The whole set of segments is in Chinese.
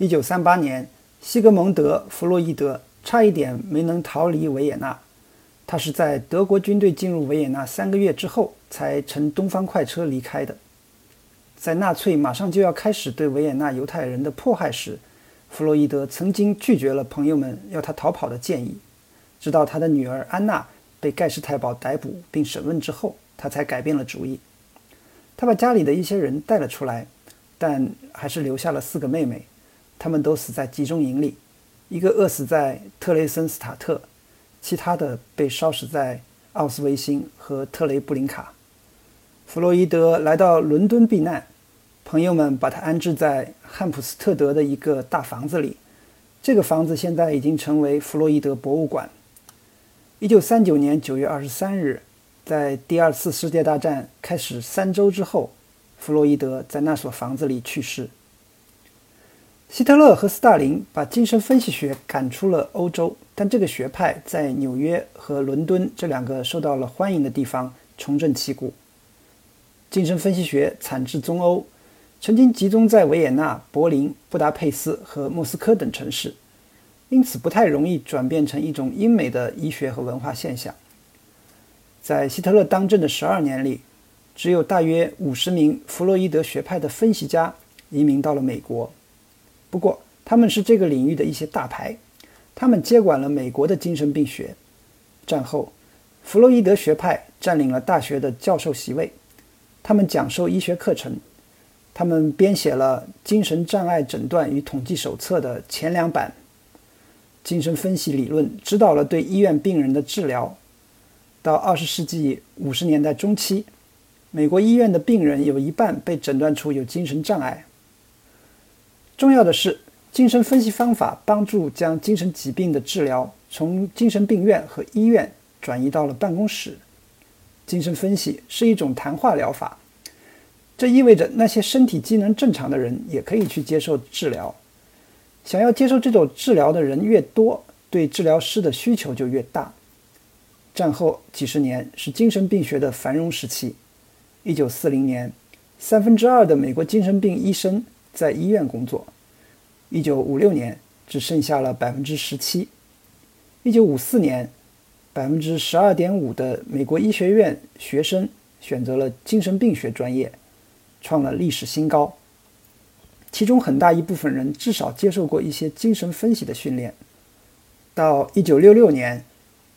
一九三八年，西格蒙德·弗洛伊德差一点没能逃离维也纳。他是在德国军队进入维也纳三个月之后，才乘东方快车离开的。在纳粹马上就要开始对维也纳犹太人的迫害时，弗洛伊德曾经拒绝了朋友们要他逃跑的建议。直到他的女儿安娜被盖世太保逮捕并审问之后，他才改变了主意。他把家里的一些人带了出来，但还是留下了四个妹妹，他们都死在集中营里，一个饿死在特雷森斯塔特。其他的被烧死在奥斯维辛和特雷布林卡。弗洛伊德来到伦敦避难，朋友们把他安置在汉普斯特德的一个大房子里。这个房子现在已经成为弗洛伊德博物馆。一九三九年九月二十三日，在第二次世界大战开始三周之后，弗洛伊德在那所房子里去世。希特勒和斯大林把精神分析学赶出了欧洲。但这个学派在纽约和伦敦这两个受到了欢迎的地方重振旗鼓。精神分析学产自中欧，曾经集中在维也纳、柏林、布达佩斯和莫斯科等城市，因此不太容易转变成一种英美的医学和文化现象。在希特勒当政的十二年里，只有大约五十名弗洛伊德学派的分析家移民到了美国，不过他们是这个领域的一些大牌。他们接管了美国的精神病学。战后，弗洛伊德学派占领了大学的教授席位。他们讲授医学课程。他们编写了《精神障碍诊断与统计手册》的前两版。精神分析理论指导了对医院病人的治疗。到二十世纪五十年代中期，美国医院的病人有一半被诊断出有精神障碍。重要的是。精神分析方法帮助将精神疾病的治疗从精神病院和医院转移到了办公室。精神分析是一种谈话疗法，这意味着那些身体机能正常的人也可以去接受治疗。想要接受这种治疗的人越多，对治疗师的需求就越大。战后几十年是精神病学的繁荣时期。一九四零年，三分之二的美国精神病医生在医院工作。一九五六年，只剩下了百分之十七。一九五四年，百分之十二点五的美国医学院学生选择了精神病学专业，创了历史新高。其中很大一部分人至少接受过一些精神分析的训练。到一九六六年，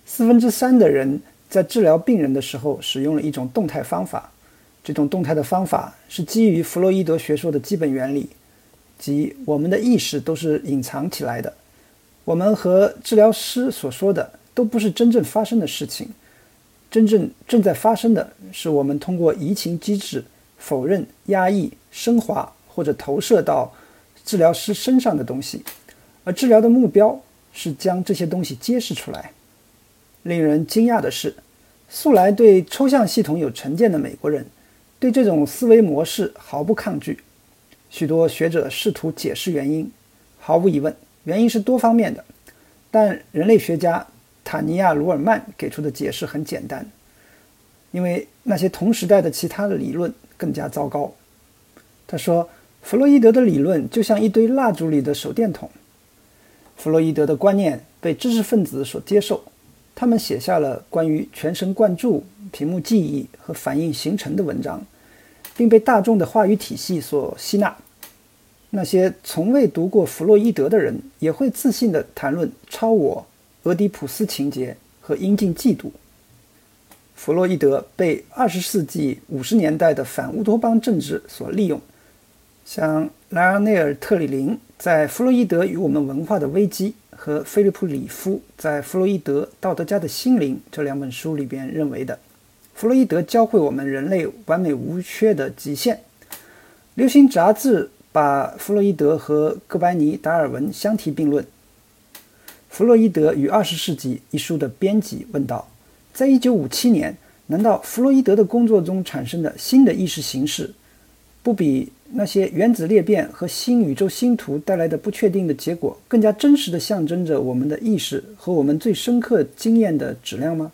四分之三的人在治疗病人的时候使用了一种动态方法。这种动态的方法是基于弗洛伊德学说的基本原理。即我们的意识都是隐藏起来的，我们和治疗师所说的都不是真正发生的事情，真正正在发生的是我们通过移情机制否认、压抑、升华或者投射到治疗师身上的东西，而治疗的目标是将这些东西揭示出来。令人惊讶的是，素来对抽象系统有成见的美国人，对这种思维模式毫不抗拒。许多学者试图解释原因，毫无疑问，原因是多方面的。但人类学家塔尼亚·鲁尔曼给出的解释很简单，因为那些同时代的其他的理论更加糟糕。他说，弗洛伊德的理论就像一堆蜡烛里的手电筒。弗洛伊德的观念被知识分子所接受，他们写下了关于全神贯注、屏幕记忆和反应形成的文章。并被大众的话语体系所吸纳。那些从未读过弗洛伊德的人也会自信地谈论超我、俄狄浦斯情节和阴茎嫉妒。弗洛伊德被二十世纪五十年代的反乌托邦政治所利用，像莱昂内尔·特里林在《弗洛伊德与我们文化的危机》和菲利普·里夫在《弗洛伊德：道德家的心灵》这两本书里边认为的。弗洛伊德教会我们人类完美无缺的极限。流行杂志把弗洛伊德和哥白尼、达尔文相提并论。《弗洛伊德与二十世纪》一书的编辑问道：“在一九五七年，难道弗洛伊德的工作中产生的新的意识形式，不比那些原子裂变和新宇宙星图带来的不确定的结果更加真实的象征着我们的意识和我们最深刻经验的质量吗？”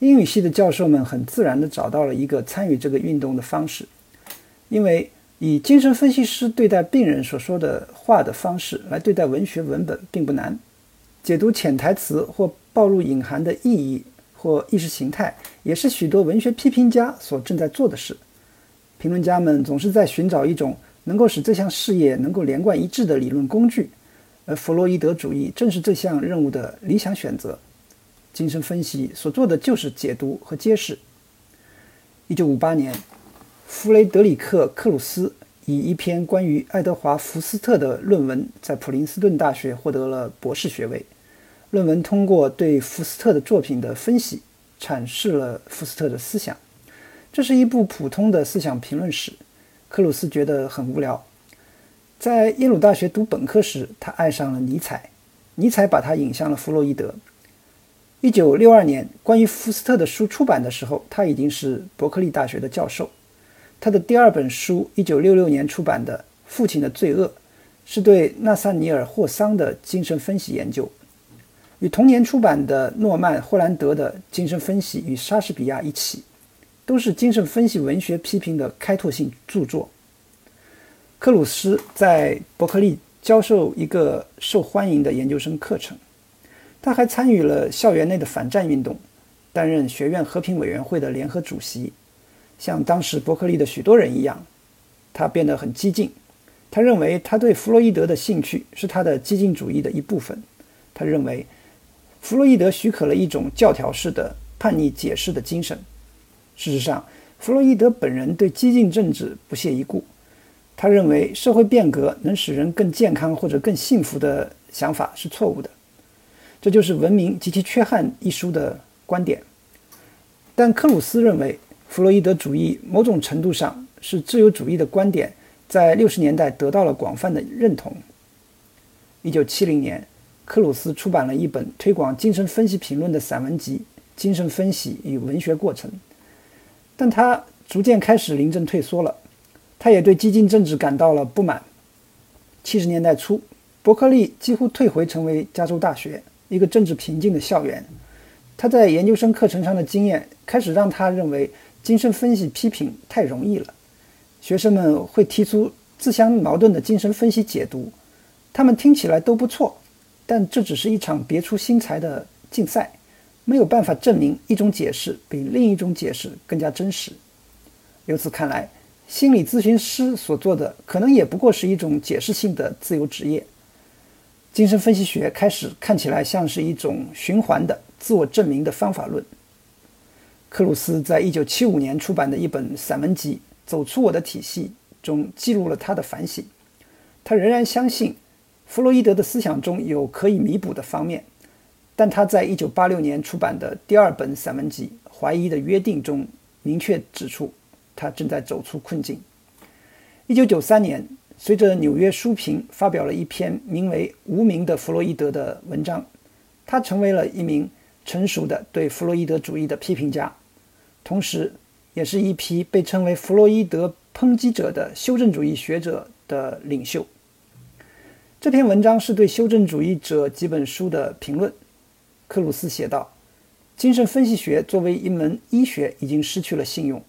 英语系的教授们很自然地找到了一个参与这个运动的方式，因为以精神分析师对待病人所说的话的方式来对待文学文本并不难，解读潜台词或暴露隐含的意义或意识形态，也是许多文学批评家所正在做的事。评论家们总是在寻找一种能够使这项事业能够连贯一致的理论工具，而弗洛伊德主义正是这项任务的理想选择。精神分析所做的就是解读和揭示。一九五八年。弗雷德里克·克鲁斯以一篇关于爱德华·福斯特的论文，在普林斯顿大学获得了博士学位。论文通过对福斯特的作品的分析，阐释了福斯特的思想。这是一部普通的思想评论史。克鲁斯觉得很无聊。在耶鲁大学读本科时，他爱上了尼采，尼采把他引向了弗洛伊德。一九六二年，关于福斯特的书出版的时候，他已经是伯克利大学的教授。他的第二本书，1966年出版的《父亲的罪恶》，是对纳萨尼尔·霍桑的精神分析研究。与同年出版的诺曼·霍兰德的《精神分析与莎士比亚》一起，都是精神分析文学批评的开拓性著作。克鲁斯在伯克利教授一个受欢迎的研究生课程，他还参与了校园内的反战运动，担任学院和平委员会的联合主席。像当时伯克利的许多人一样，他变得很激进。他认为他对弗洛伊德的兴趣是他的激进主义的一部分。他认为弗洛伊德许可了一种教条式的叛逆解释的精神。事实上，弗洛伊德本人对激进政治不屑一顾。他认为社会变革能使人更健康或者更幸福的想法是错误的。这就是《文明及其缺憾》一书的观点。但克鲁斯认为。弗洛伊德主义某种程度上是自由主义的观点，在六十年代得到了广泛的认同。一九七零年，克鲁斯出版了一本推广精神分析评论的散文集《精神分析与文学过程》，但他逐渐开始临阵退缩了。他也对激进政治感到了不满。七十年代初，伯克利几乎退回成为加州大学一个政治平静的校园。他在研究生课程上的经验开始让他认为。精神分析批评太容易了，学生们会提出自相矛盾的精神分析解读，他们听起来都不错，但这只是一场别出心裁的竞赛，没有办法证明一种解释比另一种解释更加真实。由此看来，心理咨询师所做的可能也不过是一种解释性的自由职业。精神分析学开始看起来像是一种循环的自我证明的方法论。克鲁斯在一九七五年出版的一本散文集《走出我的体系》中记录了他的反省。他仍然相信弗洛伊德的思想中有可以弥补的方面，但他在一九八六年出版的第二本散文集《怀疑的约定》中明确指出，他正在走出困境。一九九三年，随着纽约书评发表了一篇名为《无名的弗洛伊德》的文章，他成为了一名成熟的对弗洛伊德主义的批评家。同时，也是一批被称为弗洛伊德抨击者的修正主义学者的领袖。这篇文章是对修正主义者几本书的评论。克鲁斯写道：“精神分析学作为一门医学已经失去了信用。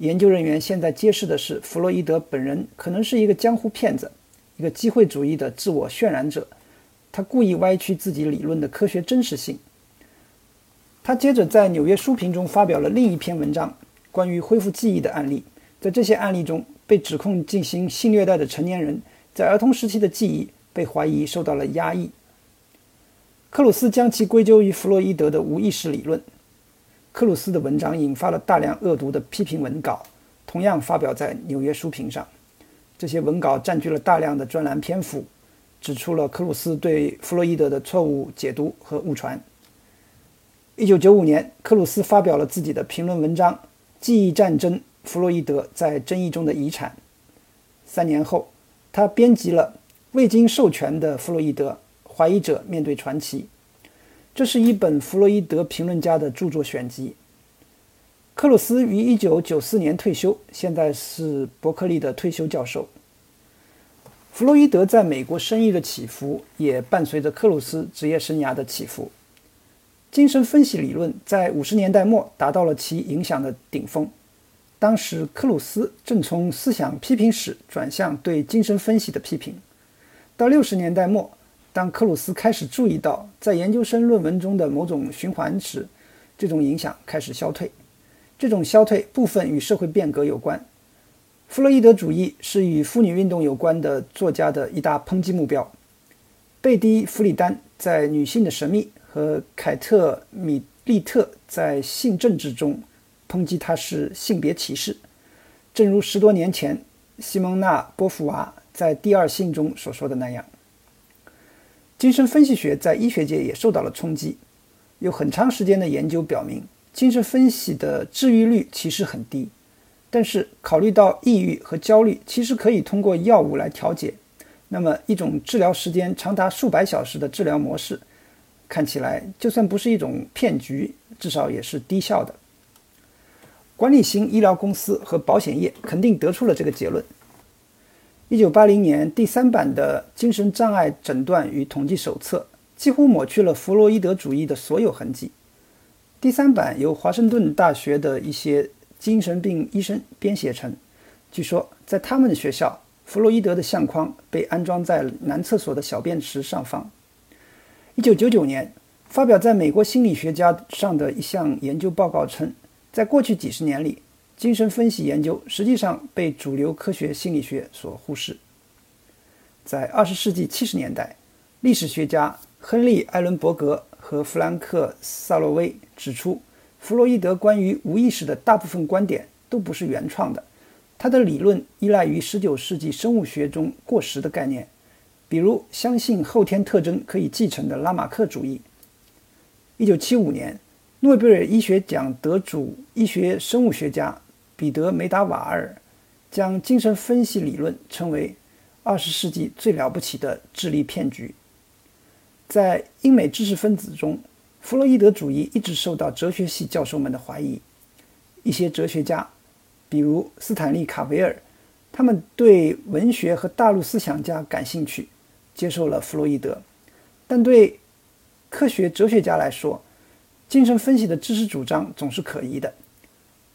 研究人员现在揭示的是，弗洛伊德本人可能是一个江湖骗子，一个机会主义的自我渲染者。他故意歪曲自己理论的科学真实性。”他接着在《纽约书评》中发表了另一篇文章，关于恢复记忆的案例。在这些案例中，被指控进行性虐待的成年人，在儿童时期的记忆被怀疑受到了压抑。克鲁斯将其归咎于弗洛伊德的无意识理论。克鲁斯的文章引发了大量恶毒的批评文稿，同样发表在《纽约书评》上。这些文稿占据了大量的专栏篇幅，指出了克鲁斯对弗洛伊德的错误解读和误传。一九九五年，克鲁斯发表了自己的评论文章《记忆战争：弗洛伊德在争议中的遗产》。三年后，他编辑了《未经授权的弗洛伊德：怀疑者面对传奇》，这是一本弗洛伊德评论家的著作选集。克鲁斯于一九九四年退休，现在是伯克利的退休教授。弗洛伊德在美国声誉的起伏，也伴随着克鲁斯职业生涯的起伏。精神分析理论在五十年代末达到了其影响的顶峰。当时克鲁斯正从思想批评史转向对精神分析的批评。到六十年代末，当克鲁斯开始注意到在研究生论文中的某种循环时，这种影响开始消退。这种消退部分与社会变革有关。弗洛伊德主义是与妇女运动有关的作家的一大抨击目标。贝蒂·弗里丹在《女性的神秘》和凯特·米利特在《性政治》中抨击他是性别歧视，正如十多年前西蒙娜·波伏娃在《第二性》中所说的那样。精神分析学在医学界也受到了冲击。有很长时间的研究表明。精神分析的治愈率其实很低，但是考虑到抑郁和焦虑其实可以通过药物来调节，那么一种治疗时间长达数百小时的治疗模式，看起来就算不是一种骗局，至少也是低效的。管理型医疗公司和保险业肯定得出了这个结论。一九八零年第三版的《精神障碍诊断与统计手册》几乎抹去了弗洛伊德主义的所有痕迹。第三版由华盛顿大学的一些精神病医生编写成。据说，在他们的学校，弗洛伊德的相框被安装在男厕所的小便池上方。1999年，发表在美国心理学家上的一项研究报告称，在过去几十年里，精神分析研究实际上被主流科学心理学所忽视。在二十世纪七十年代，历史学家亨利·艾伦伯格。和弗兰克·萨洛威指出，弗洛伊德关于无意识的大部分观点都不是原创的，他的理论依赖于十九世纪生物学中过时的概念，比如相信后天特征可以继承的拉马克主义。一九七五年，诺贝尔医学奖得主、医学生物学家彼得·梅达瓦尔将精神分析理论称为20世纪最了不起的智力骗局。在英美知识分子中，弗洛伊德主义一直受到哲学系教授们的怀疑。一些哲学家，比如斯坦利·卡维尔，他们对文学和大陆思想家感兴趣，接受了弗洛伊德。但对科学哲学家来说，精神分析的知识主张总是可疑的。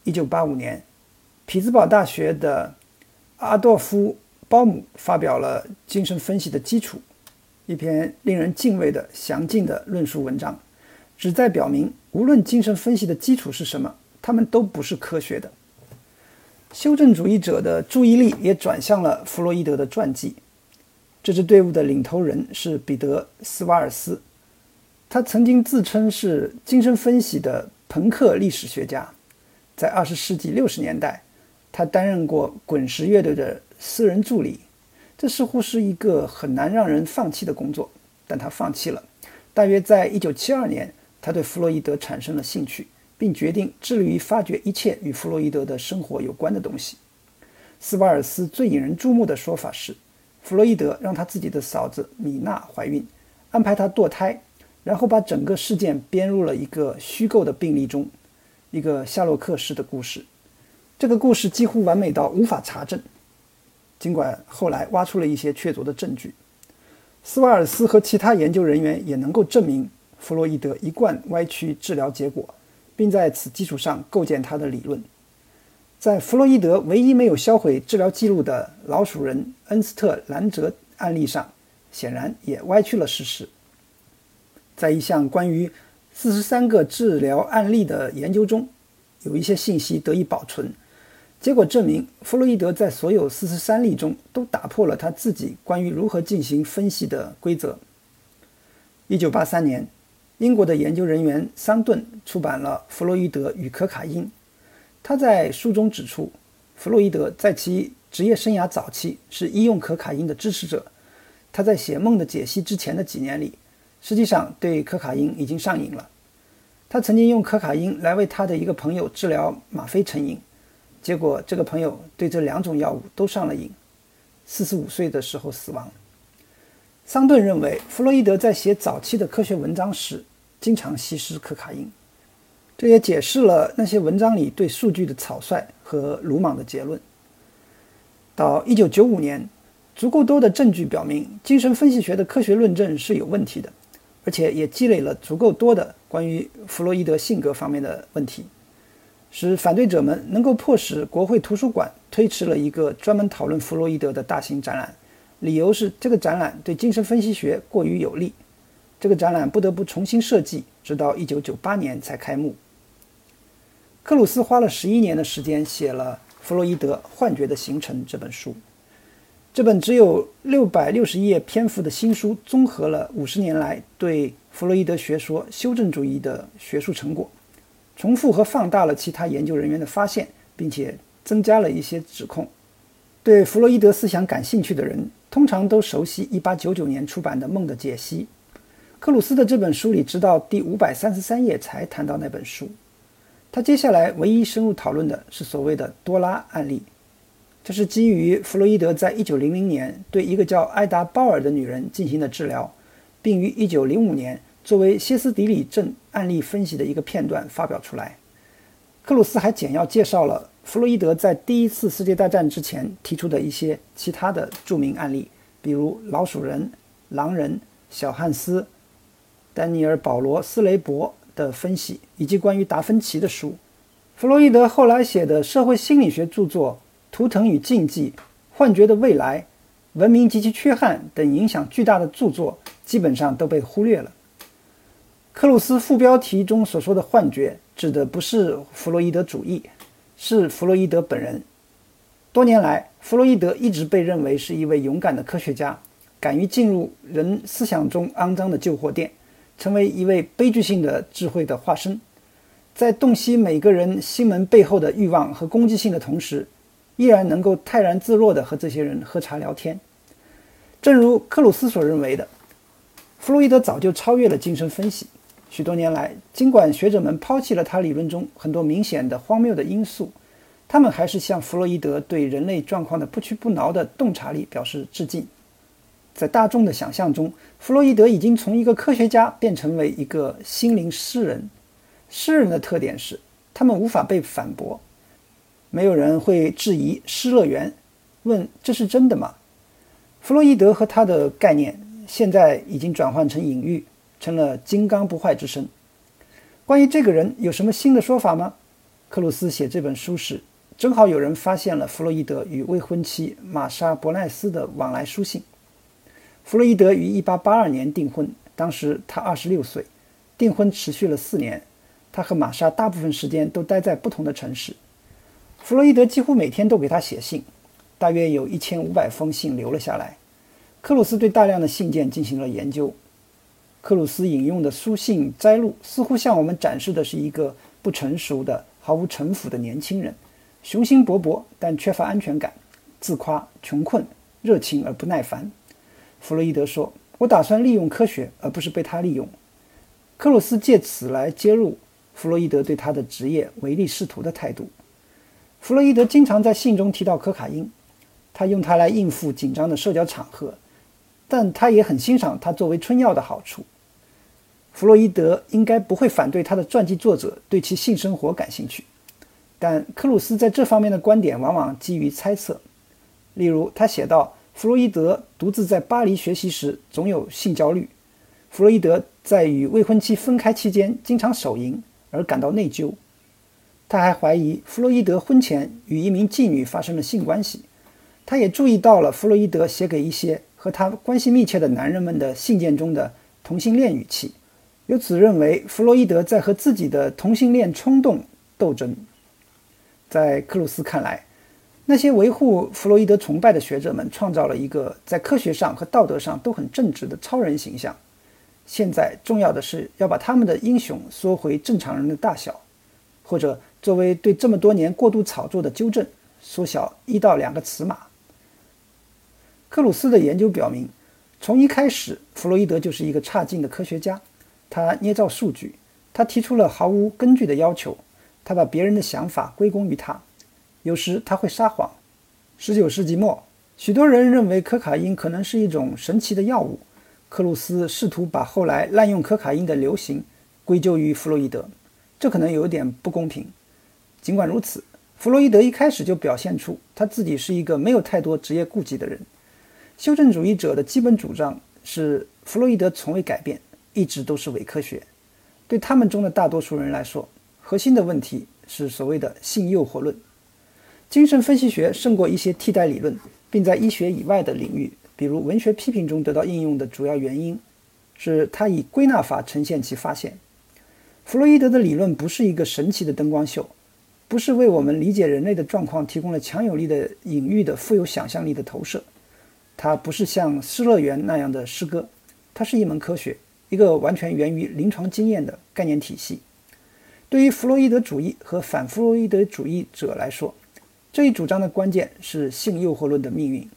1985年，匹兹堡大学的阿道夫·鲍姆发表了精神分析的基础。一篇令人敬畏的详尽的论述文章，旨在表明，无论精神分析的基础是什么，他们都不是科学的。修正主义者的注意力也转向了弗洛伊德的传记。这支队伍的领头人是彼得·斯瓦尔斯，他曾经自称是精神分析的朋克历史学家。在二十世纪六十年代，他担任过滚石乐队的私人助理。这似乎是一个很难让人放弃的工作，但他放弃了。大约在1972年，他对弗洛伊德产生了兴趣，并决定致力于发掘一切与弗洛伊德的生活有关的东西。斯瓦尔斯最引人注目的说法是，弗洛伊德让他自己的嫂子米娜怀孕，安排她堕胎，然后把整个事件编入了一个虚构的病例中，一个夏洛克式的故事。这个故事几乎完美到无法查证。尽管后来挖出了一些确凿的证据，斯瓦尔斯和其他研究人员也能够证明弗洛伊德一贯歪曲治疗结果，并在此基础上构建他的理论。在弗洛伊德唯一没有销毁治疗记录的老鼠人恩斯特·兰泽案例上，显然也歪曲了事实。在一项关于四十三个治疗案例的研究中，有一些信息得以保存。结果证明，弗洛伊德在所有四十三例中都打破了他自己关于如何进行分析的规则。一九八三年，英国的研究人员桑顿出版了《弗洛伊德与可卡因》。他在书中指出，弗洛伊德在其职业生涯早期是医用可卡因的支持者。他在写《梦的解析》之前的几年里，实际上对可卡因已经上瘾了。他曾经用可卡因来为他的一个朋友治疗吗啡成瘾。结果，这个朋友对这两种药物都上了瘾，四十五岁的时候死亡。桑顿认为，弗洛伊德在写早期的科学文章时，经常吸食可卡因，这也解释了那些文章里对数据的草率和鲁莽的结论。到一九九五年，足够多的证据表明，精神分析学的科学论证是有问题的，而且也积累了足够多的关于弗洛伊德性格方面的问题。使反对者们能够迫使国会图书馆推迟了一个专门讨论弗洛伊德的大型展览，理由是这个展览对精神分析学过于有利。这个展览不得不重新设计，直到1998年才开幕。克鲁斯花了十一年的时间写了《弗洛伊德：幻觉的形成》这本书。这本只有六百六十页篇幅的新书，综合了五十年来对弗洛伊德学说修正主义的学术成果，重复和放大了其他研究人员的发现，并且增加了一些指控。对弗洛伊德思想感兴趣的人，通常都熟悉1899年出版的《梦的解析》。克鲁斯的这本书里，直到第五百三十三页才谈到那本书。他接下来唯一深入讨论的是所谓的多拉案例，这是基于弗洛伊德在1900年对一个叫艾达·鲍尔的女人进行的治疗，并于1905年作为歇斯底里症案例分析的一个片段发表出来。克鲁斯还简要介绍了弗洛伊德在第一次世界大战之前提出的一些其他的著名案例，比如老鼠人、狼人、小汉斯、丹尼尔·保罗·斯雷伯。的分析，以及关于达芬奇的书，弗洛伊德后来写的社会心理学著作《图腾与禁忌》《幻觉的未来》《文明及其缺憾》等影响巨大的著作，基本上都被忽略了。克鲁斯副标题中所说的幻觉，指的不是弗洛伊德主义，是弗洛伊德本人。多年来，弗洛伊德一直被认为是一位勇敢的科学家，敢于进入人思想中肮脏的旧货店。成为一位悲剧性的智慧的化身，在洞悉每个人心门背后的欲望和攻击性的同时，依然能够泰然自若地和这些人喝茶聊天。正如克鲁斯所认为的，弗洛伊德早就超越了精神分析。许多年来，尽管学者们抛弃了他理论中很多明显的荒谬的因素，他们还是向弗洛伊德对人类状况的不屈不挠的洞察力表示致敬。在大众的想象中，弗洛伊德已经从一个科学家变成为一个心灵诗人。诗人的特点是，他们无法被反驳，没有人会质疑失乐园，问这是真的吗？弗洛伊德和他的概念现在已经转换成隐喻，成了金刚不坏之身。关于这个人有什么新的说法吗？克鲁斯写这本书时，正好有人发现了弗洛伊德与未婚妻玛莎·伯奈斯的往来书信。弗洛伊德于1882年订婚，当时他26岁。订婚持续了四年，他和玛莎大部分时间都待在不同的城市。弗洛伊德几乎每天都给他写信，大约有一千五百封信留了下来。克鲁斯对大量的信件进行了研究。克鲁斯引用的书信摘录似乎向我们展示的是一个不成熟的、毫无城府的年轻人，雄心勃勃但缺乏安全感，自夸、穷困、热情而不耐烦。弗洛伊德说：“我打算利用科学，而不是被他利用。”克鲁斯借此来揭露弗洛伊德对他的职业唯利是图的态度。弗洛伊德经常在信中提到可卡因，他用它来应付紧张的社交场合，但他也很欣赏它作为春药的好处。弗洛伊德应该不会反对他的传记作者对其性生活感兴趣，但克鲁斯在这方面的观点往往基于猜测。例如，他写道。弗洛伊德独自在巴黎学习时，总有性焦虑。弗洛伊德在与未婚妻分开期间，经常手淫而感到内疚。他还怀疑弗洛伊德婚前与一名妓女发生了性关系。他也注意到了弗洛伊德写给一些和他关系密切的男人们的信件中的同性恋语气，由此认为弗洛伊德在和自己的同性恋冲动斗争。在克鲁斯看来。那些维护弗洛伊德崇拜的学者们创造了一个在科学上和道德上都很正直的超人形象。现在重要的是要把他们的英雄缩回正常人的大小，或者作为对这么多年过度炒作的纠正，缩小一到两个尺码。克鲁斯的研究表明，从一开始，弗洛伊德就是一个差劲的科学家。他捏造数据，他提出了毫无根据的要求，他把别人的想法归功于他。有时他会撒谎。19世纪末，许多人认为可卡因可能是一种神奇的药物。克鲁斯试图把后来滥用可卡因的流行归咎于弗洛伊德，这可能有点不公平。尽管如此，弗洛伊德一开始就表现出他自己是一个没有太多职业顾忌的人。修正主义者的基本主张是，弗洛伊德从未改变，一直都是伪科学。对他们中的大多数人来说，核心的问题是所谓的性诱惑论。精神分析学胜过一些替代理论，并在医学以外的领域，比如文学批评中得到应用的主要原因，是他以归纳法呈现其发现。弗洛伊德的理论不是一个神奇的灯光秀，不是为我们理解人类的状况提供了强有力的隐喻的富有想象力的投射。它不是像《失乐园》那样的诗歌，它是一门科学。一个完全源于临床经验的概念体系。对于弗洛伊德主义和反弗洛伊德主义者来说，这一主张的关键是性诱惑论的命运。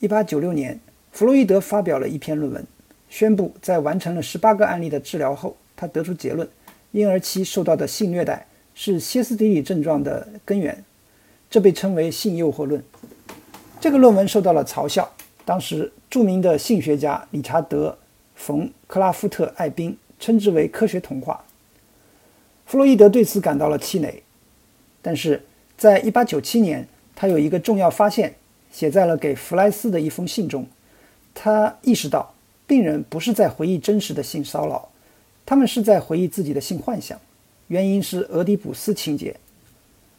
1896年，弗洛伊德发表了一篇论文，宣布在完成了18个案例的治疗后，他得出结论：婴儿期受到的性虐待是歇斯底里症状的根源。这被称为性诱惑论。这个论文受到了嘲笑。当时，著名的性学家理查德。冯克拉夫特艾宾称之为科学童话。弗洛伊德对此感到了气馁，但是在1897年，他有一个重要发现，写在了给弗莱斯的一封信中。他意识到，病人不是在回忆真实的性骚扰，他们是在回忆自己的性幻想。原因是俄狄浦斯情节。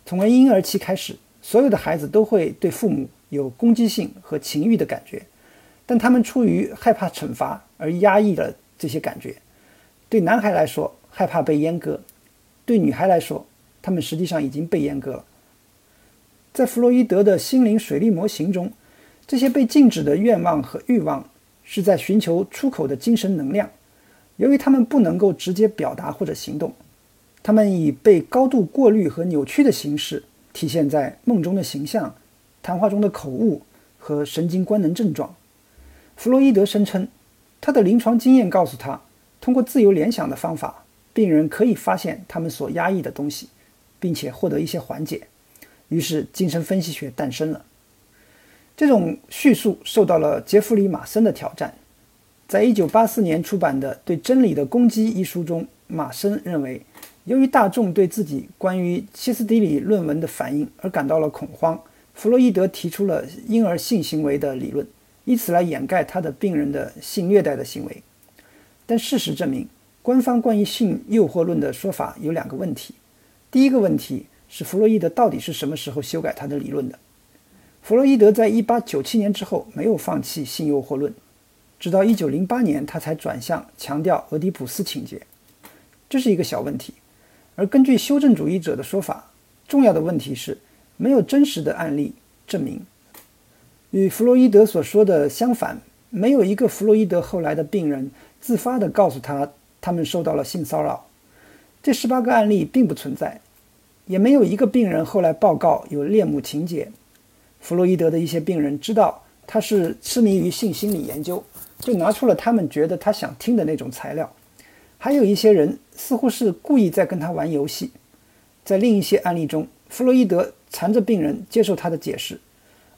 从婴儿期开始，所有的孩子都会对父母有攻击性和情欲的感觉。但他们出于害怕惩罚而压抑了这些感觉。对男孩来说，害怕被阉割；对女孩来说，他们实际上已经被阉割了。在弗洛伊德的心灵水利模型中，这些被禁止的愿望和欲望是在寻求出口的精神能量。由于他们不能够直接表达或者行动，他们以被高度过滤和扭曲的形式体现在梦中的形象、谈话中的口误和神经官能症状。弗洛伊德声称，他的临床经验告诉他，通过自由联想的方法，病人可以发现他们所压抑的东西，并且获得一些缓解。于是，精神分析学诞生了。这种叙述受到了杰弗里·马森的挑战。在一九八四年出版的《对真理的攻击》一书中，马森认为，由于大众对自己关于歇斯底里论文的反应而感到了恐慌，弗洛伊德提出了婴儿性行为的理论。以此来掩盖他的病人的性虐待的行为，但事实证明，官方关于性诱惑论的说法有两个问题。第一个问题是弗洛伊德到底是什么时候修改他的理论的？弗洛伊德在1897年之后没有放弃性诱惑论，直到1908年他才转向强调俄狄浦斯情节，这是一个小问题。而根据修正主义者的说法，重要的问题是没有真实的案例证明。与弗洛伊德所说的相反，没有一个弗洛伊德后来的病人自发地告诉他他们受到了性骚扰。这十八个案例并不存在，也没有一个病人后来报告有恋母情节。弗洛伊德的一些病人知道他是痴迷于性心理研究，就拿出了他们觉得他想听的那种材料。还有一些人似乎是故意在跟他玩游戏。在另一些案例中，弗洛伊德缠着病人接受他的解释，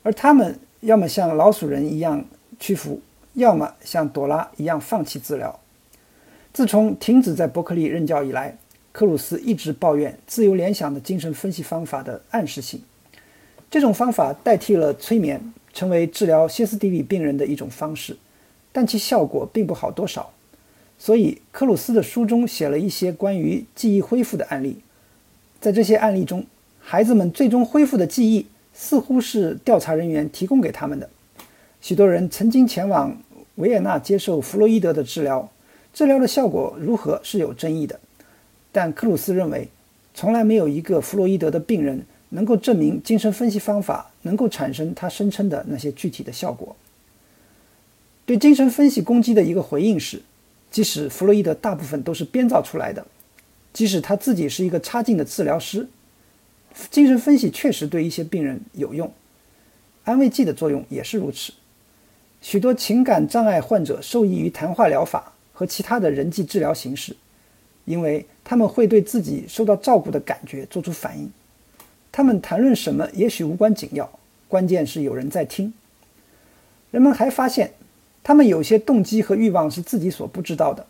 而他们。要么像老鼠人一样屈服，要么像朵拉一样放弃治疗。自从停止在伯克利任教以来，克鲁斯一直抱怨自由联想的精神分析方法的暗示性。这种方法代替了催眠，成为治疗歇斯底里病人的一种方式，但其效果并不好多少。所以，克鲁斯的书中写了一些关于记忆恢复的案例。在这些案例中，孩子们最终恢复的记忆。似乎是调查人员提供给他们的。许多人曾经前往维也纳接受弗洛伊德的治疗，治疗的效果如何是有争议的。但克鲁斯认为，从来没有一个弗洛伊德的病人能够证明精神分析方法能够产生他声称的那些具体的效果。对精神分析攻击的一个回应是，即使弗洛伊德大部分都是编造出来的，即使他自己是一个差劲的治疗师。精神分析确实对一些病人有用，安慰剂的作用也是如此。许多情感障碍患者受益于谈话疗法和其他的人际治疗形式，因为他们会对自己受到照顾的感觉做出反应。他们谈论什么也许无关紧要，关键是有人在听。人们还发现，他们有些动机和欲望是自己所不知道的。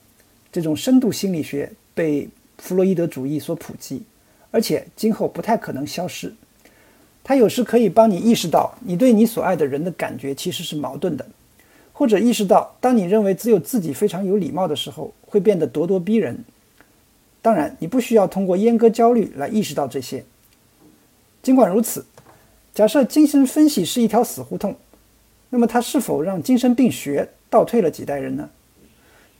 这种深度心理学被弗洛伊德主义所普及。而且今后不太可能消失。它有时可以帮你意识到，你对你所爱的人的感觉其实是矛盾的，或者意识到，当你认为只有自己非常有礼貌的时候，会变得咄咄逼人。当然，你不需要通过阉割焦虑来意识到这些。尽管如此，假设精神分析是一条死胡同，那么它是否让精神病学倒退了几代人呢？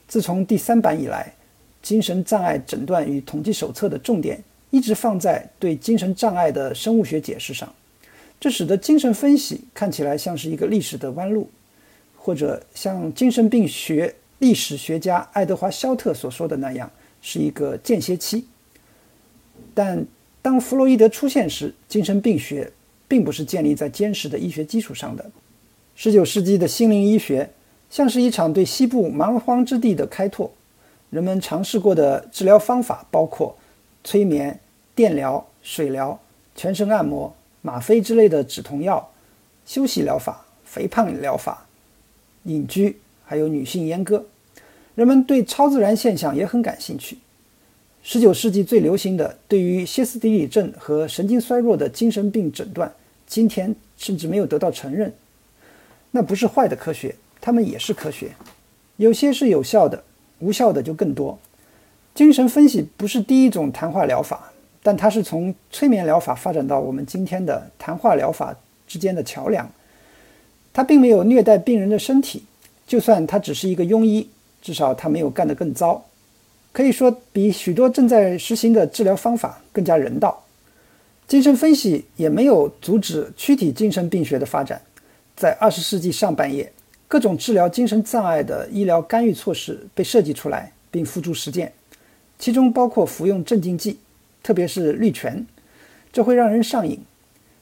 自从第三版以来，精神障碍诊断与统计手册的重点一直放在对精神障碍的生物学解释上，这使得精神分析看起来像是一个历史的弯路，或者像精神病学历史学家爱德华·肖特所说的那样。是一个间歇期，但当弗洛伊德出现时，精神病学并不是建立在坚实的医学基础上的。19世纪的心灵医学像是一场对西部蛮荒之地的开拓，人们尝试过的治疗方法包括催眠、电疗、水疗、全身按摩、吗啡之类的止痛药、休息疗法、肥胖疗法、隐居，还有女性阉割。人们对超自然现象也很感兴趣。19世纪最流行的对于歇斯底里症和神经衰弱的精神病诊断，今天甚至没有得到承认。那不是坏的科学，它们也是科学。有些是有效的，无效的就更多。精神分析不是第一种谈话疗法，但它是从催眠疗法发展到我们今天的谈话疗法之间的桥梁。它并没有虐待病人的身体，就算它只是一个庸医。至少他没有干得更糟，可以说比许多正在实行的治疗方法更加人道。精神分析也没有阻止躯体精神病学的发展。在二十世纪上半叶，各种治疗精神障碍的医疗干预措施被设计出来并付诸实践，其中包括服用镇静剂，特别是氯醛，这会让人上瘾。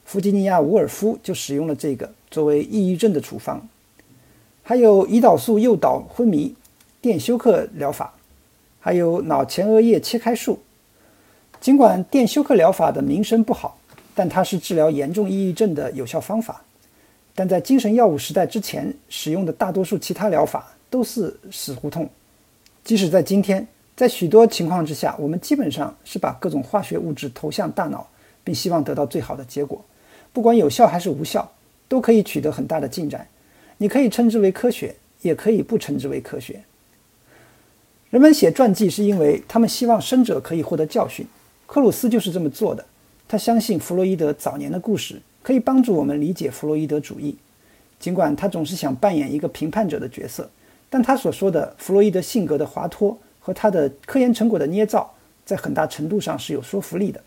弗吉尼亚·伍尔夫就使用了这个作为抑郁症的处方，还有胰岛素诱导昏迷。电休克疗法，还有脑前额叶切开术。尽管电休克疗法的名声不好，但它是治疗严重抑郁症的有效方法。但在精神药物时代之前使用的大多数其他疗法都是死胡同。即使在今天，在许多情况之下，我们基本上是把各种化学物质投向大脑，并希望得到最好的结果。不管有效还是无效，都可以取得很大的进展。你可以称之为科学，也可以不称之为科学。人们写传记是因为他们希望生者可以获得教训。克鲁斯就是这么做的。他相信弗洛伊德早年的故事可以帮助我们理解弗洛伊德主义。尽管他总是想扮演一个评判者的角色，但他所说的弗洛伊德性格的滑脱和他的科研成果的捏造，在很大程度上是有说服力的。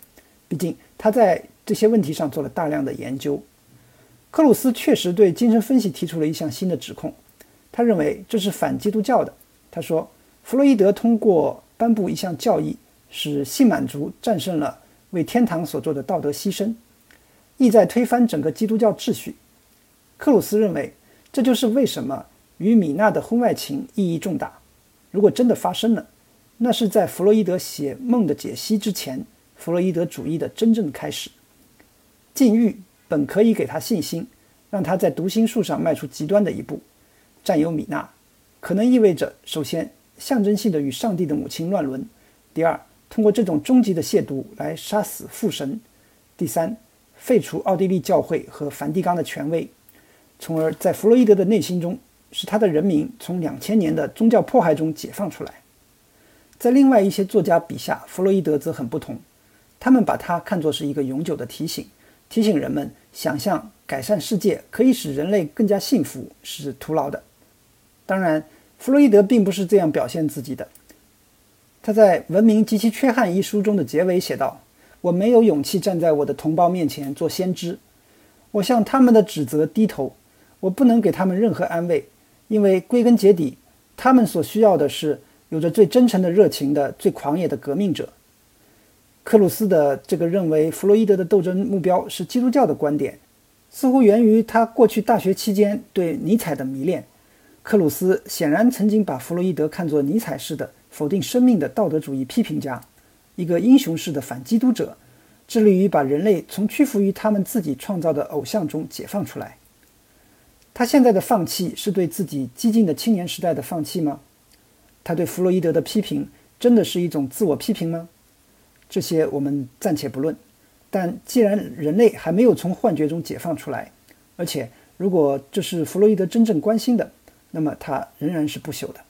毕竟他在这些问题上做了大量的研究。克鲁斯确实对精神分析提出了一项新的指控。他认为这是反基督教的。他说。弗洛伊德通过颁布一项教义，使性满足战胜了为天堂所做的道德牺牲，意在推翻整个基督教秩序。克鲁斯认为，这就是为什么与米娜的婚外情意义重大。如果真的发生了，那是在弗洛伊德写《梦的解析》之前，弗洛伊德主义的真正开始。禁欲本可以给他信心，让他在读心术上迈出极端的一步。占有米娜，可能意味着首先。象征性的与上帝的母亲乱伦。第二，通过这种终极的亵渎来杀死父神。第三，废除奥地利教会和梵蒂冈的权威，从而在弗洛伊德的内心中使他的人民从两千年的宗教迫害中解放出来。在另外一些作家笔下，弗洛伊德则很不同，他们把他看作是一个永久的提醒，提醒人们想象改善世界可以使人类更加幸福是徒劳的。当然。弗洛伊德并不是这样表现自己的。他在《文明及其缺憾》一书中的结尾写道：“我没有勇气站在我的同胞面前做先知，我向他们的指责低头，我不能给他们任何安慰，因为归根结底，他们所需要的是有着最真诚的热情的、最狂野的革命者。”克鲁斯的这个认为弗洛伊德的斗争目标是基督教的观点，似乎源于他过去大学期间对尼采的迷恋。克鲁斯显然曾经把弗洛伊德看作尼采式的否定生命的道德主义批评家，一个英雄式的反基督者，致力于把人类从屈服于他们自己创造的偶像中解放出来。他现在的放弃是对自己激进的青年时代的放弃吗？他对弗洛伊德的批评真的是一种自我批评吗？这些我们暂且不论。但既然人类还没有从幻觉中解放出来，而且如果这是弗洛伊德真正关心的，那么他仍然是不朽的。